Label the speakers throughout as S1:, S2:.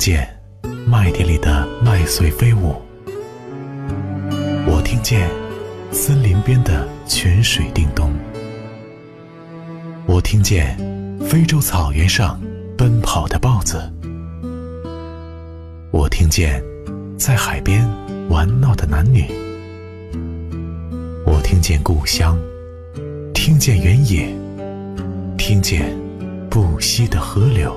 S1: 见麦田里的麦穗飞舞，我听见森林边的泉水叮咚，我听见非洲草原上奔跑的豹子，我听见在海边玩闹的男女，我听见故乡，听见原野，听见不息的河流。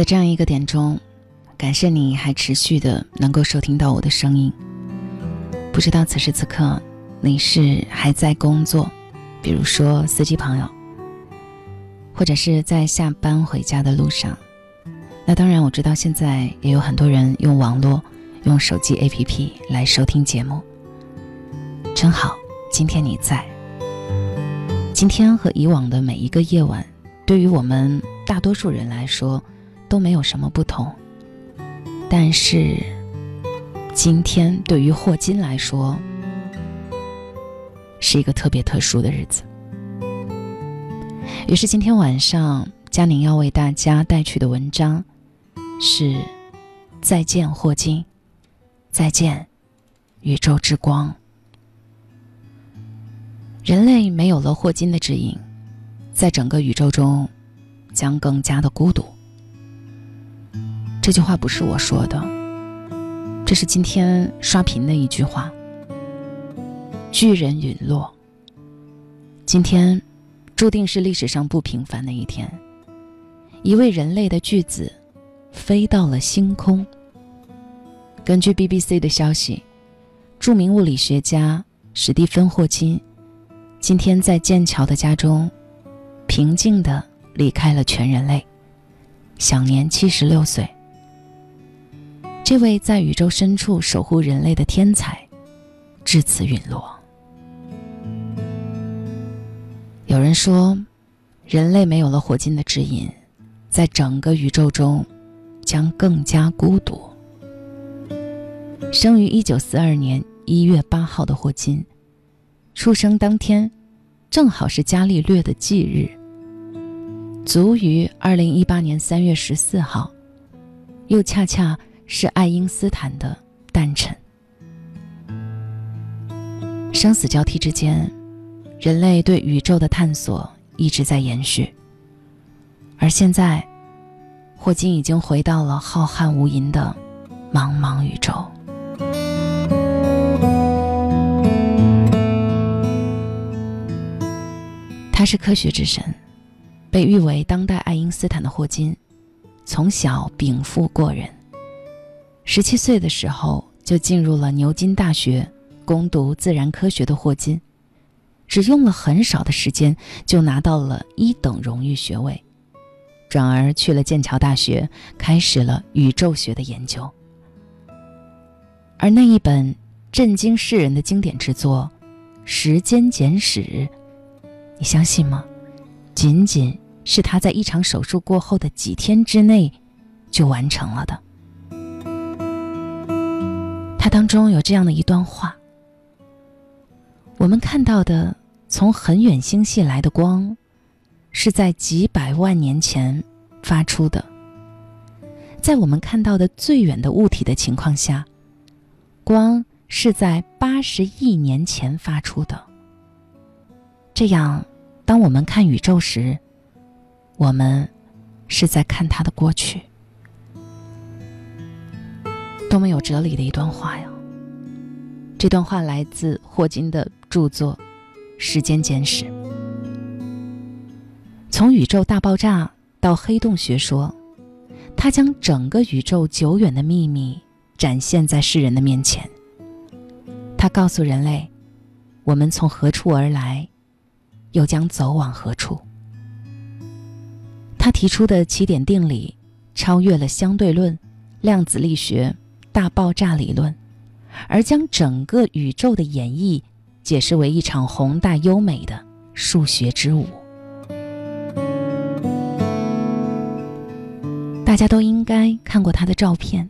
S2: 在这样一个点钟，感谢你还持续的能够收听到我的声音。不知道此时此刻你是还在工作，比如说司机朋友，或者是在下班回家的路上。那当然，我知道现在也有很多人用网络、用手机 APP 来收听节目。真好，今天你在。今天和以往的每一个夜晚，对于我们大多数人来说。都没有什么不同，但是今天对于霍金来说是一个特别特殊的日子。于是今天晚上佳宁要为大家带去的文章是《再见霍金，再见宇宙之光》。人类没有了霍金的指引，在整个宇宙中将更加的孤独。这句话不是我说的，这是今天刷屏的一句话。巨人陨落，今天注定是历史上不平凡的一天。一位人类的巨子飞到了星空。根据 BBC 的消息，著名物理学家史蒂芬·霍金今天在剑桥的家中平静地离开了全人类，享年七十六岁。这位在宇宙深处守护人类的天才，至此陨落。有人说，人类没有了火金的指引，在整个宇宙中将更加孤独。生于一九四二年一月八号的霍金，出生当天正好是伽利略的忌日，卒于二零一八年三月十四号，又恰恰。是爱因斯坦的诞辰。生死交替之间，人类对宇宙的探索一直在延续。而现在，霍金已经回到了浩瀚无垠的茫茫宇宙。他是科学之神，被誉为当代爱因斯坦的霍金，从小禀赋过人。十七岁的时候就进入了牛津大学攻读自然科学的霍金，只用了很少的时间就拿到了一等荣誉学位，转而去了剑桥大学，开始了宇宙学的研究。而那一本震惊世人的经典之作《时间简史》，你相信吗？仅仅是他在一场手术过后的几天之内就完成了的。它当中有这样的一段话：我们看到的从很远星系来的光，是在几百万年前发出的。在我们看到的最远的物体的情况下，光是在八十亿年前发出的。这样，当我们看宇宙时，我们是在看它的过去。多么有哲理的一段话呀！这段话来自霍金的著作《时间简史》。从宇宙大爆炸到黑洞学说，他将整个宇宙久远的秘密展现在世人的面前。他告诉人类，我们从何处而来，又将走往何处。他提出的起点定理超越了相对论、量子力学、大爆炸理论，而将整个宇宙的演绎解释为一场宏大优美的数学之舞。大家都应该看过他的照片。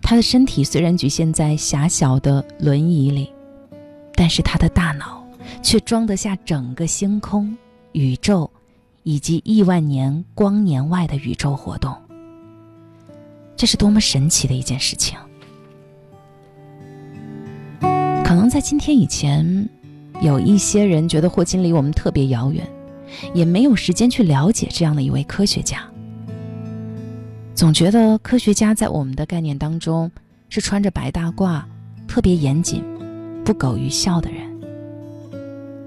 S2: 他的身体虽然局限在狭小的轮椅里，但是他的大脑却装得下整个星空、宇宙，以及亿万年光年外的宇宙活动。这是多么神奇的一件事情！可能在今天以前，有一些人觉得霍金离我们特别遥远，也没有时间去了解这样的一位科学家。总觉得科学家在我们的概念当中是穿着白大褂、特别严谨、不苟于笑的人。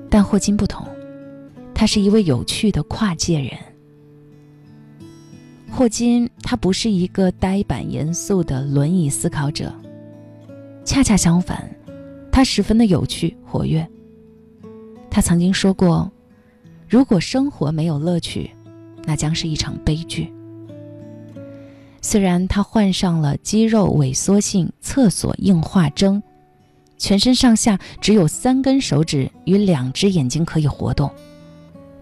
S2: 但霍金不同，他是一位有趣的跨界人。霍金他不是一个呆板严肃的轮椅思考者，恰恰相反，他十分的有趣活跃。他曾经说过：“如果生活没有乐趣，那将是一场悲剧。”虽然他患上了肌肉萎缩性厕所硬化症，全身上下只有三根手指与两只眼睛可以活动，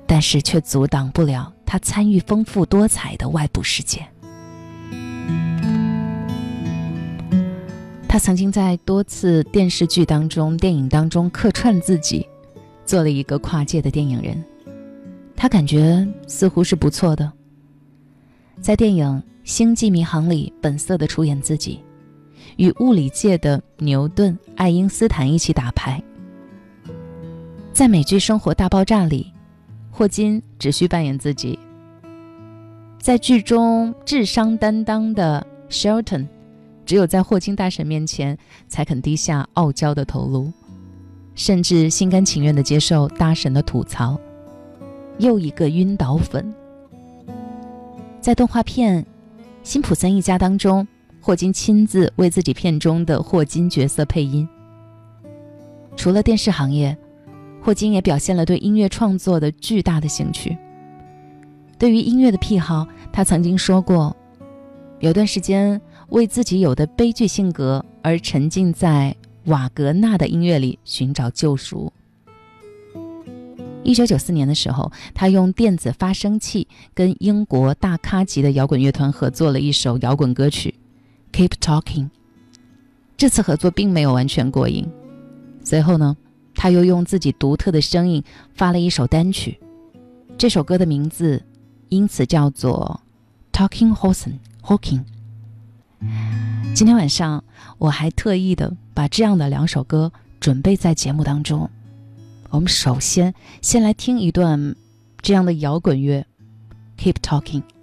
S2: 但是却阻挡不了他参与丰富多彩的外部世界。他曾经在多次电视剧当中、电影当中客串自己，做了一个跨界的电影人。他感觉似乎是不错的，在电影。《星际迷航》里本色的出演自己，与物理界的牛顿、爱因斯坦一起打牌。在美剧《生活大爆炸》里，霍金只需扮演自己。在剧中智商担当的 Shelton，只有在霍金大神面前才肯低下傲娇的头颅，甚至心甘情愿地接受大神的吐槽。又一个晕倒粉。在动画片。辛普森一家当中，霍金亲自为自己片中的霍金角色配音。除了电视行业，霍金也表现了对音乐创作的巨大的兴趣。对于音乐的癖好，他曾经说过，有段时间为自己有的悲剧性格而沉浸在瓦格纳的音乐里寻找救赎。一九九四年的时候，他用电子发声器跟英国大咖级的摇滚乐团合作了一首摇滚歌曲《Keep Talking》。这次合作并没有完全过瘾。随后呢，他又用自己独特的声音发了一首单曲，这首歌的名字因此叫做《Talking Horse Hawking》。今天晚上我还特意的把这样的两首歌准备在节目当中。我们首先先来听一段这样的摇滚乐，Keep Talking。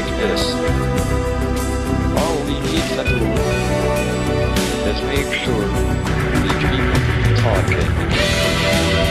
S3: Like this. All we need to do is make sure we keep talking.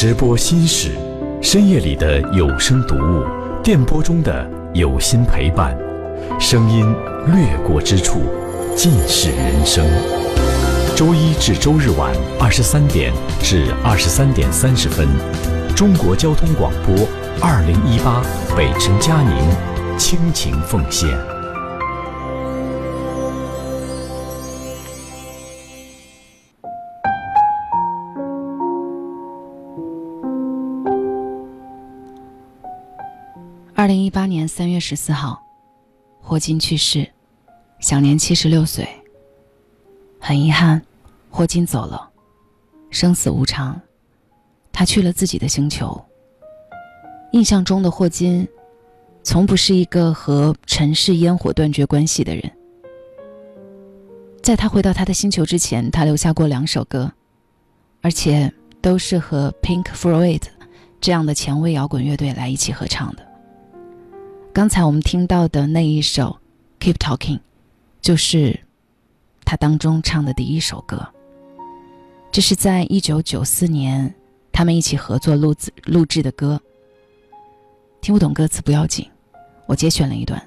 S4: 直播心事”，深夜里的有声读物，电波中的有心陪伴，声音掠过之处，尽是人生。周一至周日晚二十三点至二十三点三十分，中国交通广播二零一八北辰佳宁倾情奉献。
S2: 零一八年三月十四号，霍金去世，享年七十六岁。很遗憾，霍金走了，生死无常，他去了自己的星球。印象中的霍金，从不是一个和尘世烟火断绝关系的人。在他回到他的星球之前，他留下过两首歌，而且都是和 Pink Floyd 这样的前卫摇滚乐队来一起合唱的。刚才我们听到的那一首《Keep Talking》，就是他当中唱的第一首歌。这是在一九九四年他们一起合作录制录制的歌。听不懂歌词不要紧，我节选了一段。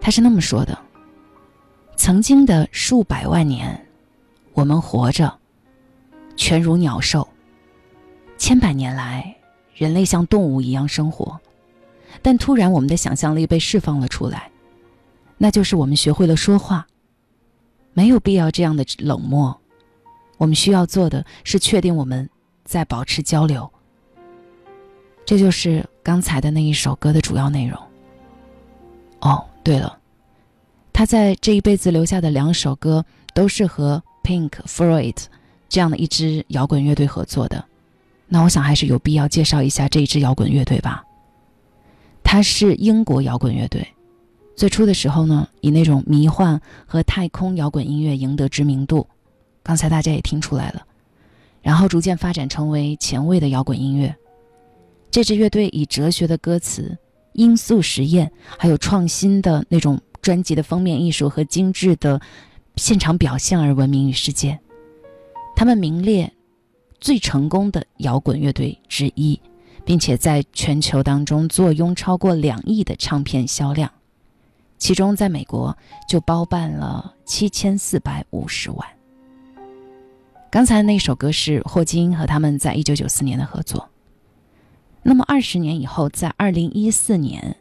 S2: 他是那么说的：“曾经的数百万年，我们活着，全如鸟兽；千百年来，人类像动物一样生活。但突然，我们的想象力被释放了出来，那就是我们学会了说话。没有必要这样的冷漠，我们需要做的是确定我们在保持交流。这就是刚才的那一首歌的主要内容。哦，对了，他在这一辈子留下的两首歌都是和 Pink Floyd 这样的一支摇滚乐队合作的。那我想还是有必要介绍一下这一支摇滚乐队吧。它是英国摇滚乐队，最初的时候呢，以那种迷幻和太空摇滚音乐赢得知名度。刚才大家也听出来了，然后逐渐发展成为前卫的摇滚音乐。这支乐队以哲学的歌词。音速实验，还有创新的那种专辑的封面艺术和精致的现场表现而闻名于世界。他们名列最成功的摇滚乐队之一，并且在全球当中坐拥超过两亿的唱片销量，其中在美国就包办了七千四百五十万。刚才那首歌是霍金和他们在一九九四年的合作。那么二十年以后，在二零一四年，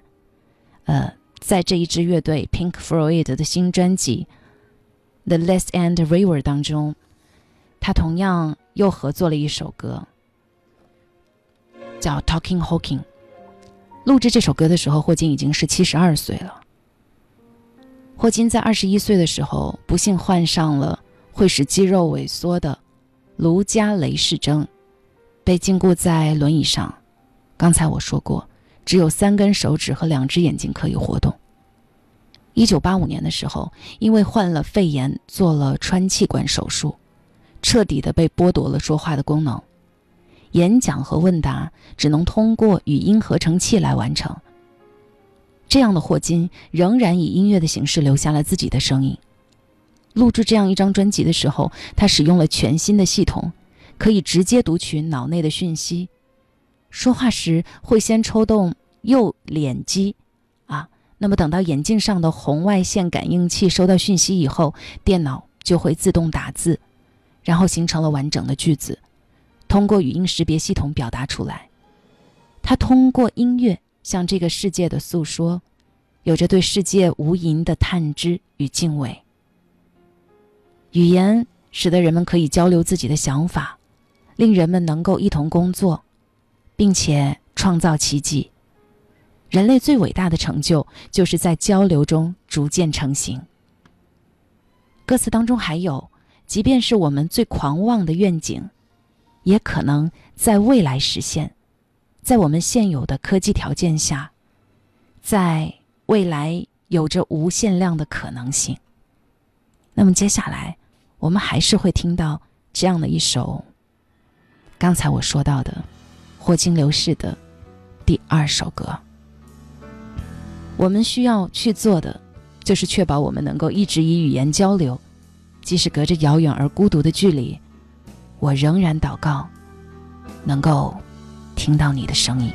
S2: 呃，在这一支乐队 Pink Floyd 的新专辑《The Last and River》当中，他同样又合作了一首歌，叫《Talking Hawking》。录制这首歌的时候，霍金已经是七十二岁了。霍金在二十一岁的时候，不幸患上了会使肌肉萎缩的卢加雷氏症，被禁锢在轮椅上。刚才我说过，只有三根手指和两只眼睛可以活动。一九八五年的时候，因为患了肺炎，做了穿气管手术，彻底的被剥夺了说话的功能，演讲和问答只能通过语音合成器来完成。这样的霍金仍然以音乐的形式留下了自己的声音。录制这样一张专辑的时候，他使用了全新的系统，可以直接读取脑内的讯息。说话时会先抽动右脸肌，啊，那么等到眼镜上的红外线感应器收到讯息以后，电脑就会自动打字，然后形成了完整的句子，通过语音识别系统表达出来。他通过音乐向这个世界的诉说，有着对世界无垠的探知与敬畏。语言使得人们可以交流自己的想法，令人们能够一同工作。并且创造奇迹。人类最伟大的成就，就是在交流中逐渐成型。歌词当中还有，即便是我们最狂妄的愿景，也可能在未来实现，在我们现有的科技条件下，在未来有着无限量的可能性。那么接下来，我们还是会听到这样的一首，刚才我说到的。霍金流逝的第二首歌，我们需要去做的，就是确保我们能够一直以语言交流，即使隔着遥远而孤独的距离，我仍然祷告，能够听到你的声音。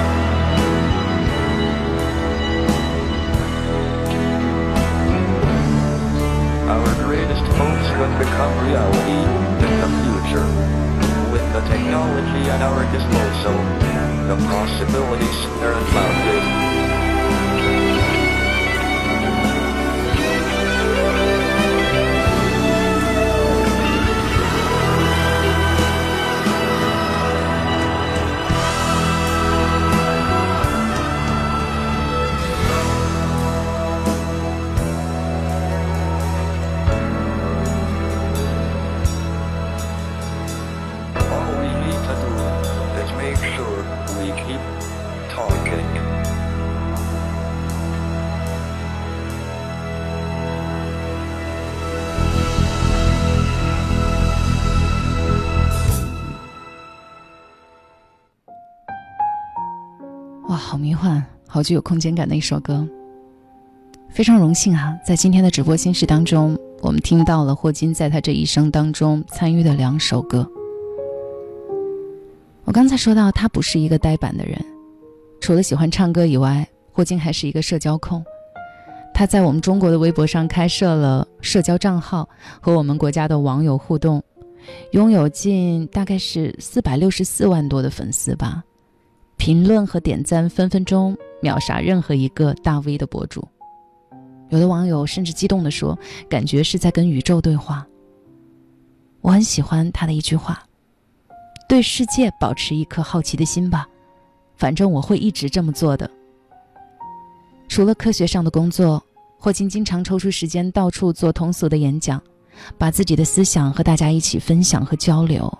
S5: Our greatest hopes will become reality in the future. With the technology at our disposal, the possibilities are unbounded.
S2: 具有空间感的一首歌。非常荣幸哈、在今天的直播心事当中，我们听到了霍金在他这一生当中参与的两首歌。我刚才说到，他不是一个呆板的人，除了喜欢唱歌以外，霍金还是一个社交控。他在我们中国的微博上开设了社交账号，和我们国家的网友互动，拥有近大概是四百六十四万多的粉丝吧。评论和点赞分分钟秒杀任何一个大 V 的博主。有的网友甚至激动地说：“感觉是在跟宇宙对话。”我很喜欢他的一句话：“对世界保持一颗好奇的心吧，反正我会一直这么做的。”除了科学上的工作，霍金经常抽出时间到处做通俗的演讲，把自己的思想和大家一起分享和交流。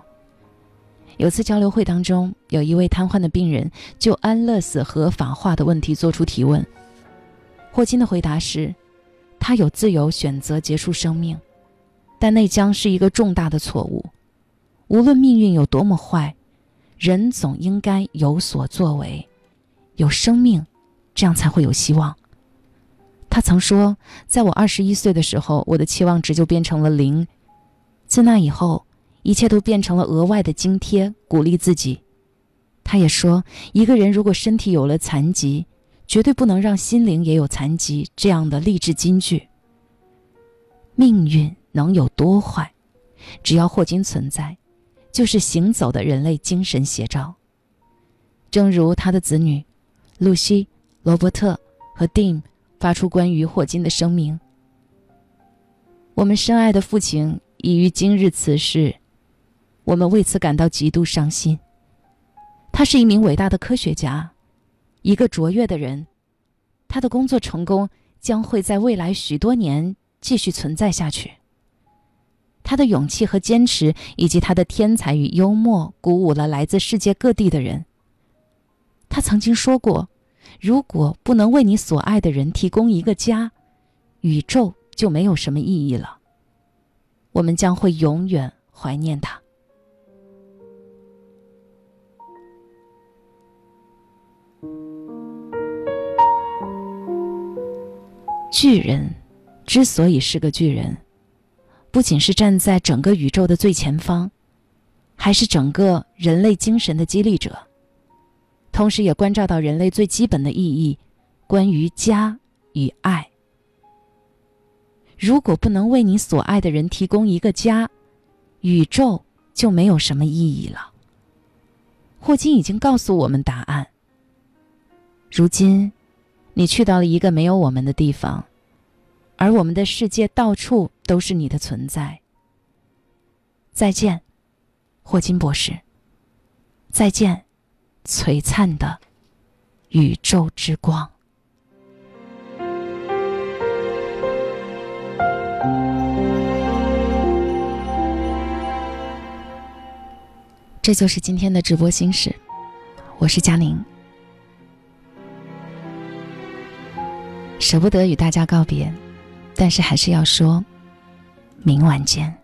S2: 有次交流会当中，有一位瘫痪的病人就安乐死合法化的问题做出提问。霍金的回答是：他有自由选择结束生命，但那将是一个重大的错误。无论命运有多么坏，人总应该有所作为，有生命，这样才会有希望。他曾说，在我二十一岁的时候，我的期望值就变成了零。自那以后，一切都变成了额外的津贴，鼓励自己。他也说，一个人如果身体有了残疾，绝对不能让心灵也有残疾。这样的励志金句。命运能有多坏？只要霍金存在，就是行走的人类精神写照。正如他的子女露西、罗伯特和蒂姆发出关于霍金的声明：“我们深爱的父亲已于今日辞世，我们为此感到极度伤心。他是一名伟大的科学家，一个卓越的人，他的工作成功将会在未来许多年继续存在下去。他的勇气和坚持，以及他的天才与幽默，鼓舞了来自世界各地的人。他曾经说过：“如果不能为你所爱的人提供一个家，宇宙就没有什么意义了。我们将会永远怀念他。”巨人之所以是个巨人，不仅是站在整个宇宙的最前方，还是整个人类精神的激励者，同时也关照到人类最基本的意义——关于家与爱。如果不能为你所爱的人提供一个家，宇宙就没有什么意义了。霍金已经告诉我们答案。如今，你去到了一个没有我们的地方，而我们的世界到处都是你的存在。再见，霍金博士。再见，璀璨的宇宙之光。这就是今天的直播心事，我是佳宁。舍不得与大家告别，但是还是要说，明晚见。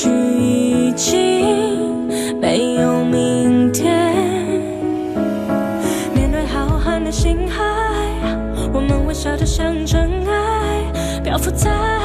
S6: 许已经没有明天。面对浩瀚的星海，我们微笑着像尘埃，漂浮在